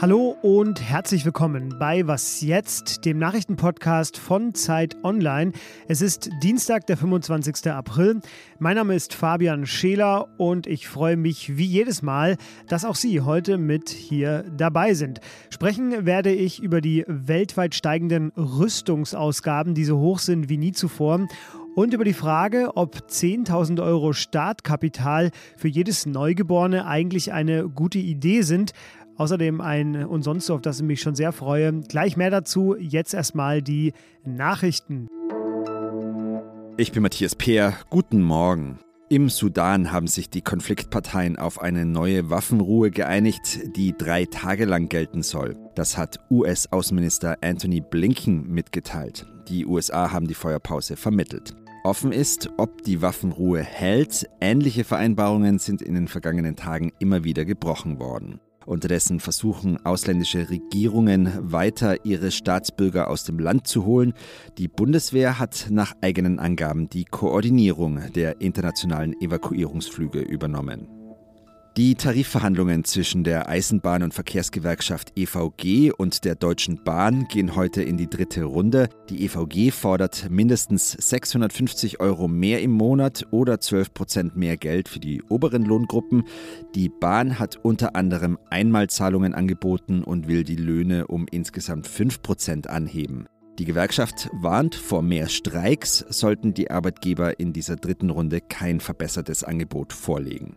Hallo und herzlich willkommen bei Was jetzt, dem Nachrichtenpodcast von Zeit Online. Es ist Dienstag, der 25. April. Mein Name ist Fabian Scheler und ich freue mich wie jedes Mal, dass auch Sie heute mit hier dabei sind. Sprechen werde ich über die weltweit steigenden Rüstungsausgaben, die so hoch sind wie nie zuvor und über die Frage, ob 10.000 Euro Startkapital für jedes Neugeborene eigentlich eine gute Idee sind. Außerdem ein und sonst so, auf das ich mich schon sehr freue. Gleich mehr dazu. Jetzt erstmal die Nachrichten. Ich bin Matthias Peer. Guten Morgen. Im Sudan haben sich die Konfliktparteien auf eine neue Waffenruhe geeinigt, die drei Tage lang gelten soll. Das hat US-Außenminister Anthony Blinken mitgeteilt. Die USA haben die Feuerpause vermittelt. Offen ist, ob die Waffenruhe hält. Ähnliche Vereinbarungen sind in den vergangenen Tagen immer wieder gebrochen worden. Unterdessen versuchen ausländische Regierungen weiter ihre Staatsbürger aus dem Land zu holen. Die Bundeswehr hat nach eigenen Angaben die Koordinierung der internationalen Evakuierungsflüge übernommen. Die Tarifverhandlungen zwischen der Eisenbahn- und Verkehrsgewerkschaft EVG und der Deutschen Bahn gehen heute in die dritte Runde. Die EVG fordert mindestens 650 Euro mehr im Monat oder 12 Prozent mehr Geld für die oberen Lohngruppen. Die Bahn hat unter anderem Einmalzahlungen angeboten und will die Löhne um insgesamt 5 Prozent anheben. Die Gewerkschaft warnt vor mehr Streiks, sollten die Arbeitgeber in dieser dritten Runde kein verbessertes Angebot vorlegen.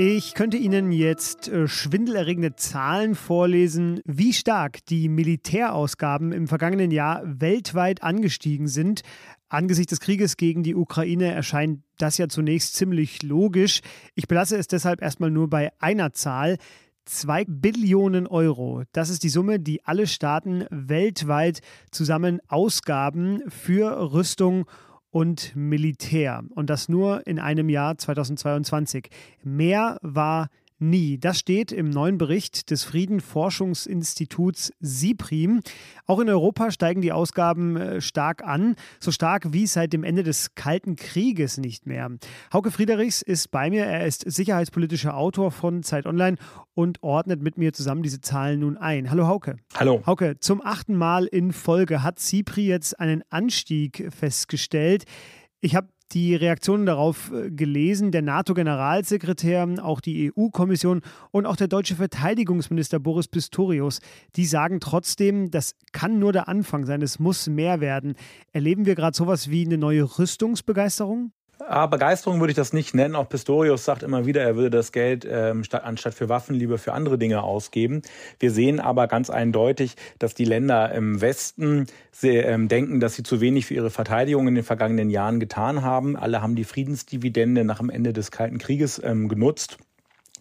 Ich könnte Ihnen jetzt äh, schwindelerregende Zahlen vorlesen, wie stark die Militärausgaben im vergangenen Jahr weltweit angestiegen sind. Angesichts des Krieges gegen die Ukraine erscheint das ja zunächst ziemlich logisch. Ich belasse es deshalb erstmal nur bei einer Zahl. 2 Billionen Euro. Das ist die Summe, die alle Staaten weltweit zusammen ausgaben für Rüstung und Militär. Und das nur in einem Jahr 2022. Mehr war nie. Das steht im neuen Bericht des Friedenforschungsinstituts SIPRIM. Auch in Europa steigen die Ausgaben äh, stark an, so stark wie seit dem Ende des Kalten Krieges nicht mehr. Hauke Friedrichs ist bei mir. Er ist sicherheitspolitischer Autor von Zeit Online und ordnet mit mir zusammen diese Zahlen nun ein. Hallo Hauke. Hallo. Hauke, zum achten Mal in Folge hat SIPRI jetzt einen Anstieg festgestellt. Ich habe die Reaktionen darauf äh, gelesen. Der NATO-Generalsekretär, auch die EU-Kommission und auch der deutsche Verteidigungsminister Boris Pistorius, die sagen trotzdem, das kann nur der Anfang sein, es muss mehr werden. Erleben wir gerade sowas wie eine neue Rüstungsbegeisterung? Ah, Begeisterung würde ich das nicht nennen. Auch Pistorius sagt immer wieder, er würde das Geld ähm, statt, anstatt für Waffen lieber für andere Dinge ausgeben. Wir sehen aber ganz eindeutig, dass die Länder im Westen sehr, ähm, denken, dass sie zu wenig für ihre Verteidigung in den vergangenen Jahren getan haben. Alle haben die Friedensdividende nach dem Ende des Kalten Krieges ähm, genutzt.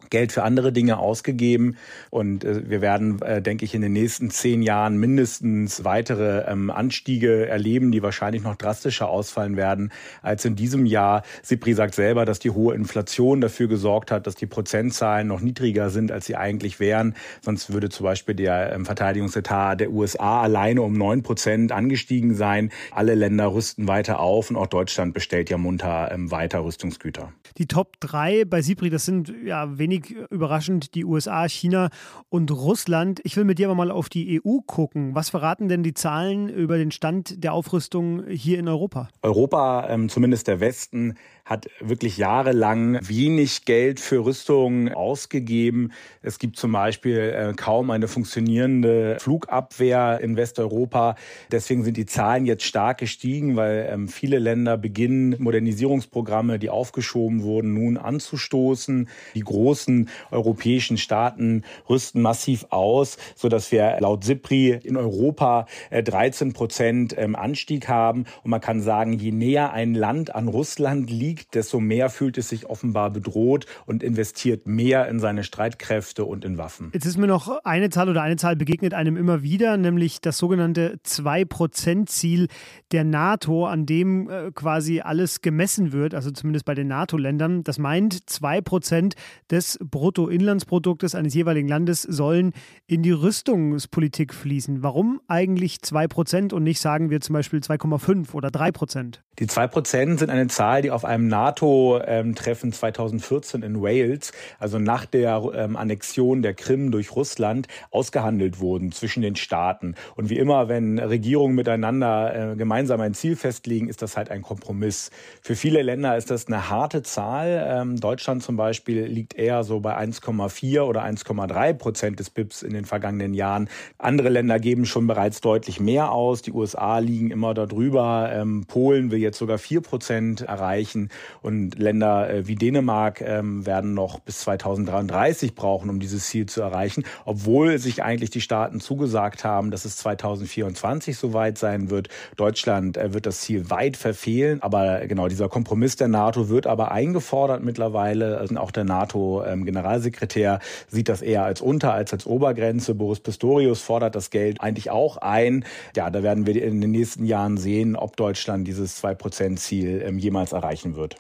Geld für andere Dinge ausgegeben. Und äh, wir werden, äh, denke ich, in den nächsten zehn Jahren mindestens weitere ähm, Anstiege erleben, die wahrscheinlich noch drastischer ausfallen werden als in diesem Jahr. Sipri sagt selber, dass die hohe Inflation dafür gesorgt hat, dass die Prozentzahlen noch niedriger sind, als sie eigentlich wären. Sonst würde zum Beispiel der ähm, Verteidigungsetat der USA alleine um neun Prozent angestiegen sein. Alle Länder rüsten weiter auf und auch Deutschland bestellt ja munter ähm, weiter Rüstungsgüter. Die Top 3 bei Sipri, das sind ja wenig überraschend die USA, China und Russland. Ich will mit dir aber mal auf die EU gucken. Was verraten denn die Zahlen über den Stand der Aufrüstung hier in Europa? Europa, ähm, zumindest der Westen, hat wirklich jahrelang wenig Geld für Rüstung ausgegeben. Es gibt zum Beispiel äh, kaum eine funktionierende Flugabwehr in Westeuropa. Deswegen sind die Zahlen jetzt stark gestiegen, weil ähm, viele Länder beginnen, Modernisierungsprogramme, die aufgeschoben wurden, nun anzustoßen. Die großen großen europäischen Staaten rüsten massiv aus, so dass wir laut SIPRI in Europa 13 Prozent ähm, Anstieg haben. Und man kann sagen, je näher ein Land an Russland liegt, desto mehr fühlt es sich offenbar bedroht und investiert mehr in seine Streitkräfte und in Waffen. Jetzt ist mir noch eine Zahl oder eine Zahl begegnet einem immer wieder, nämlich das sogenannte 2-Prozent-Ziel der NATO, an dem äh, quasi alles gemessen wird, also zumindest bei den NATO-Ländern. Das meint, 2 Prozent des Bruttoinlandsproduktes eines jeweiligen Landes sollen in die Rüstungspolitik fließen. Warum eigentlich 2 Prozent und nicht sagen wir zum Beispiel 2,5 oder 3 Prozent? Die 2 Prozent sind eine Zahl, die auf einem NATO-Treffen 2014 in Wales, also nach der ähm, Annexion der Krim durch Russland, ausgehandelt wurden zwischen den Staaten. Und wie immer, wenn Regierungen miteinander äh, gemeinsam ein Ziel festlegen, ist das halt ein Kompromiss. Für viele Länder ist das eine harte Zahl. Ähm, Deutschland zum Beispiel liegt eher so bei 1,4 oder 1,3 Prozent des BIPs in den vergangenen Jahren. Andere Länder geben schon bereits deutlich mehr aus. Die USA liegen immer darüber. Ähm, Polen will jetzt sogar 4 Prozent erreichen. Und Länder äh, wie Dänemark ähm, werden noch bis 2033 brauchen, um dieses Ziel zu erreichen, obwohl sich eigentlich die Staaten zugesagt haben, dass es 2024 soweit sein wird. Deutschland äh, wird das Ziel weit verfehlen. Aber genau dieser Kompromiss der NATO wird aber eingefordert mittlerweile. Also auch der NATO-Generalsekretär ähm, sieht das eher als Unter- als als Obergrenze. Boris Pistorius fordert das Geld eigentlich auch ein. Ja, da werden wir in den nächsten Jahren sehen, ob Deutschland dieses 2-Prozent-Ziel ähm, jemals erreichen wird.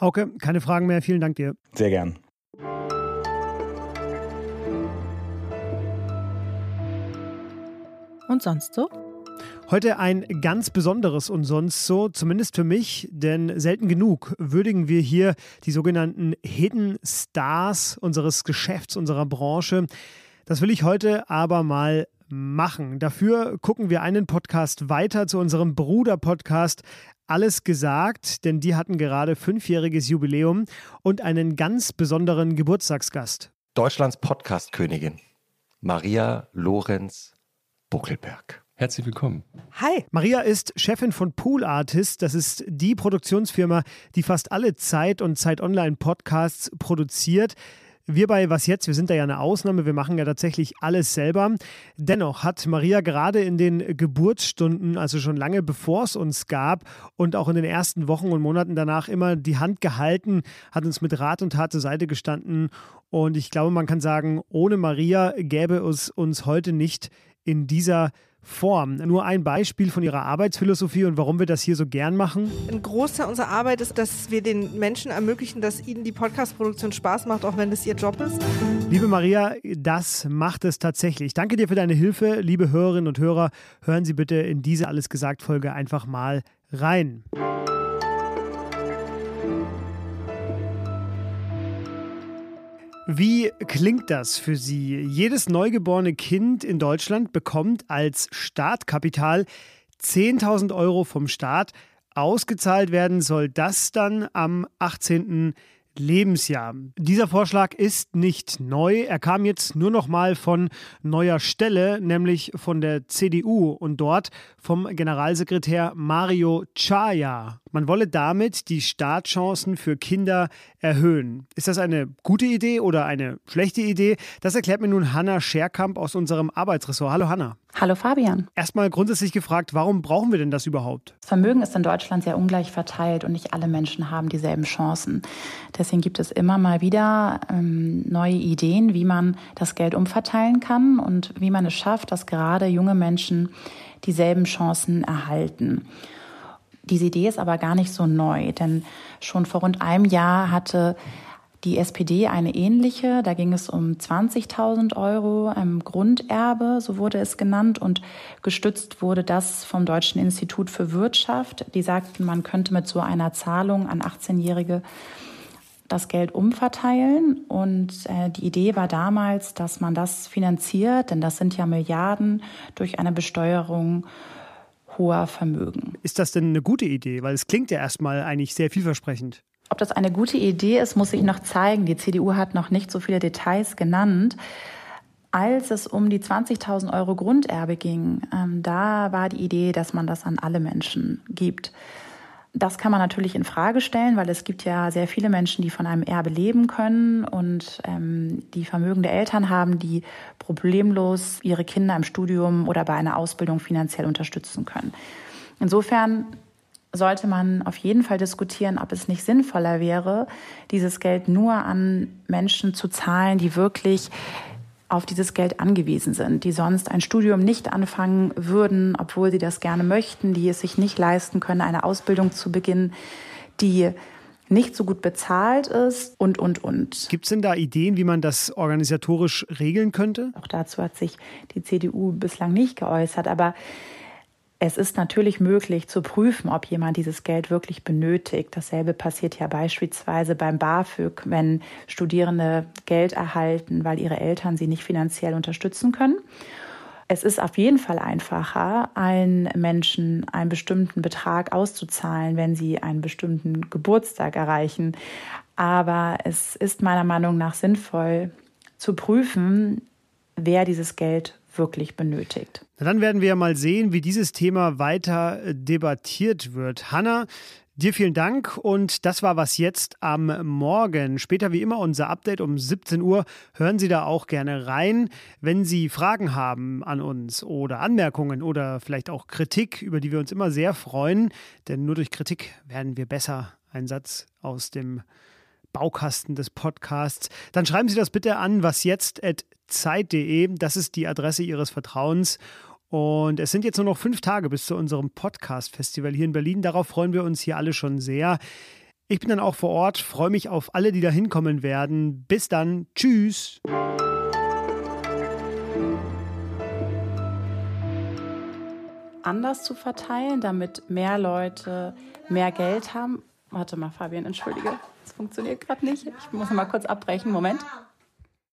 Hauke, keine Fragen mehr. Vielen Dank dir. Sehr gern. Und sonst so? Heute ein ganz besonderes und sonst so, zumindest für mich, denn selten genug würdigen wir hier die sogenannten Hidden Stars unseres Geschäfts, unserer Branche. Das will ich heute aber mal machen. Dafür gucken wir einen Podcast weiter zu unserem Bruder-Podcast Alles gesagt, denn die hatten gerade fünfjähriges Jubiläum und einen ganz besonderen Geburtstagsgast. Deutschlands Podcast-Königin, Maria Lorenz Buckelberg. Herzlich willkommen. Hi. Maria ist Chefin von Pool Artist. Das ist die Produktionsfirma, die fast alle Zeit- und Zeit Online-Podcasts produziert. Wir bei Was Jetzt, wir sind da ja eine Ausnahme, wir machen ja tatsächlich alles selber. Dennoch hat Maria gerade in den Geburtsstunden, also schon lange bevor es uns gab und auch in den ersten Wochen und Monaten danach immer die Hand gehalten, hat uns mit Rat und Tat zur Seite gestanden. Und ich glaube, man kann sagen, ohne Maria gäbe es uns heute nicht in dieser Form. Nur ein Beispiel von Ihrer Arbeitsphilosophie und warum wir das hier so gern machen. Ein Großteil unserer Arbeit ist, dass wir den Menschen ermöglichen, dass ihnen die Podcast-Produktion Spaß macht, auch wenn das ihr Job ist. Liebe Maria, das macht es tatsächlich. Danke dir für deine Hilfe. Liebe Hörerinnen und Hörer, hören Sie bitte in diese Alles gesagt Folge einfach mal rein. Wie klingt das für Sie? Jedes neugeborene Kind in Deutschland bekommt als Startkapital 10.000 Euro vom Staat. Ausgezahlt werden soll das dann am 18. Lebensjahr. Dieser Vorschlag ist nicht neu. Er kam jetzt nur noch mal von neuer Stelle, nämlich von der CDU und dort vom Generalsekretär Mario Chaya. Man wolle damit die Startchancen für Kinder erhöhen. Ist das eine gute Idee oder eine schlechte Idee? Das erklärt mir nun Hanna Scherkamp aus unserem Arbeitsressort. Hallo Hanna. Hallo Fabian. Erstmal grundsätzlich gefragt, warum brauchen wir denn das überhaupt? Das Vermögen ist in Deutschland sehr ungleich verteilt und nicht alle Menschen haben dieselben Chancen. Deswegen gibt es immer mal wieder ähm, neue Ideen, wie man das Geld umverteilen kann und wie man es schafft, dass gerade junge Menschen dieselben Chancen erhalten. Diese Idee ist aber gar nicht so neu, denn schon vor rund einem Jahr hatte die SPD eine ähnliche. Da ging es um 20.000 Euro im Grunderbe, so wurde es genannt. Und gestützt wurde das vom Deutschen Institut für Wirtschaft. Die sagten, man könnte mit so einer Zahlung an 18-Jährige das Geld umverteilen. Und äh, die Idee war damals, dass man das finanziert, denn das sind ja Milliarden durch eine Besteuerung hoher Vermögen. Ist das denn eine gute Idee? Weil es klingt ja erstmal eigentlich sehr vielversprechend. Ob das eine gute Idee ist, muss ich noch zeigen. Die CDU hat noch nicht so viele Details genannt. Als es um die 20.000 Euro Grunderbe ging, ähm, da war die Idee, dass man das an alle Menschen gibt. Das kann man natürlich in Frage stellen, weil es gibt ja sehr viele Menschen, die von einem Erbe leben können und ähm, die vermögende Eltern haben, die problemlos ihre Kinder im Studium oder bei einer Ausbildung finanziell unterstützen können. Insofern sollte man auf jeden Fall diskutieren, ob es nicht sinnvoller wäre, dieses Geld nur an Menschen zu zahlen, die wirklich auf dieses Geld angewiesen sind, die sonst ein Studium nicht anfangen würden, obwohl sie das gerne möchten, die es sich nicht leisten können, eine Ausbildung zu beginnen, die nicht so gut bezahlt ist und, und, und. Gibt es denn da Ideen, wie man das organisatorisch regeln könnte? Auch dazu hat sich die CDU bislang nicht geäußert, aber es ist natürlich möglich zu prüfen, ob jemand dieses Geld wirklich benötigt. Dasselbe passiert ja beispielsweise beim BAföG, wenn Studierende Geld erhalten, weil ihre Eltern sie nicht finanziell unterstützen können. Es ist auf jeden Fall einfacher, allen Menschen einen bestimmten Betrag auszuzahlen, wenn sie einen bestimmten Geburtstag erreichen. Aber es ist meiner Meinung nach sinnvoll zu prüfen, wer dieses Geld wirklich benötigt. Dann werden wir mal sehen, wie dieses Thema weiter äh, debattiert wird. Hanna, Dir vielen Dank und das war was jetzt am Morgen. Später wie immer unser Update um 17 Uhr. Hören Sie da auch gerne rein. Wenn Sie Fragen haben an uns oder Anmerkungen oder vielleicht auch Kritik, über die wir uns immer sehr freuen, denn nur durch Kritik werden wir besser. Ein Satz aus dem Baukasten des Podcasts, dann schreiben Sie das bitte an wasjetzt.zeit.de. Das ist die Adresse Ihres Vertrauens. Und es sind jetzt nur noch fünf Tage bis zu unserem Podcast-Festival hier in Berlin. Darauf freuen wir uns hier alle schon sehr. Ich bin dann auch vor Ort, freue mich auf alle, die da hinkommen werden. Bis dann. Tschüss. Anders zu verteilen, damit mehr Leute mehr Geld haben. Warte mal, Fabian, entschuldige funktioniert gerade nicht. Ich muss mal kurz abbrechen. Moment.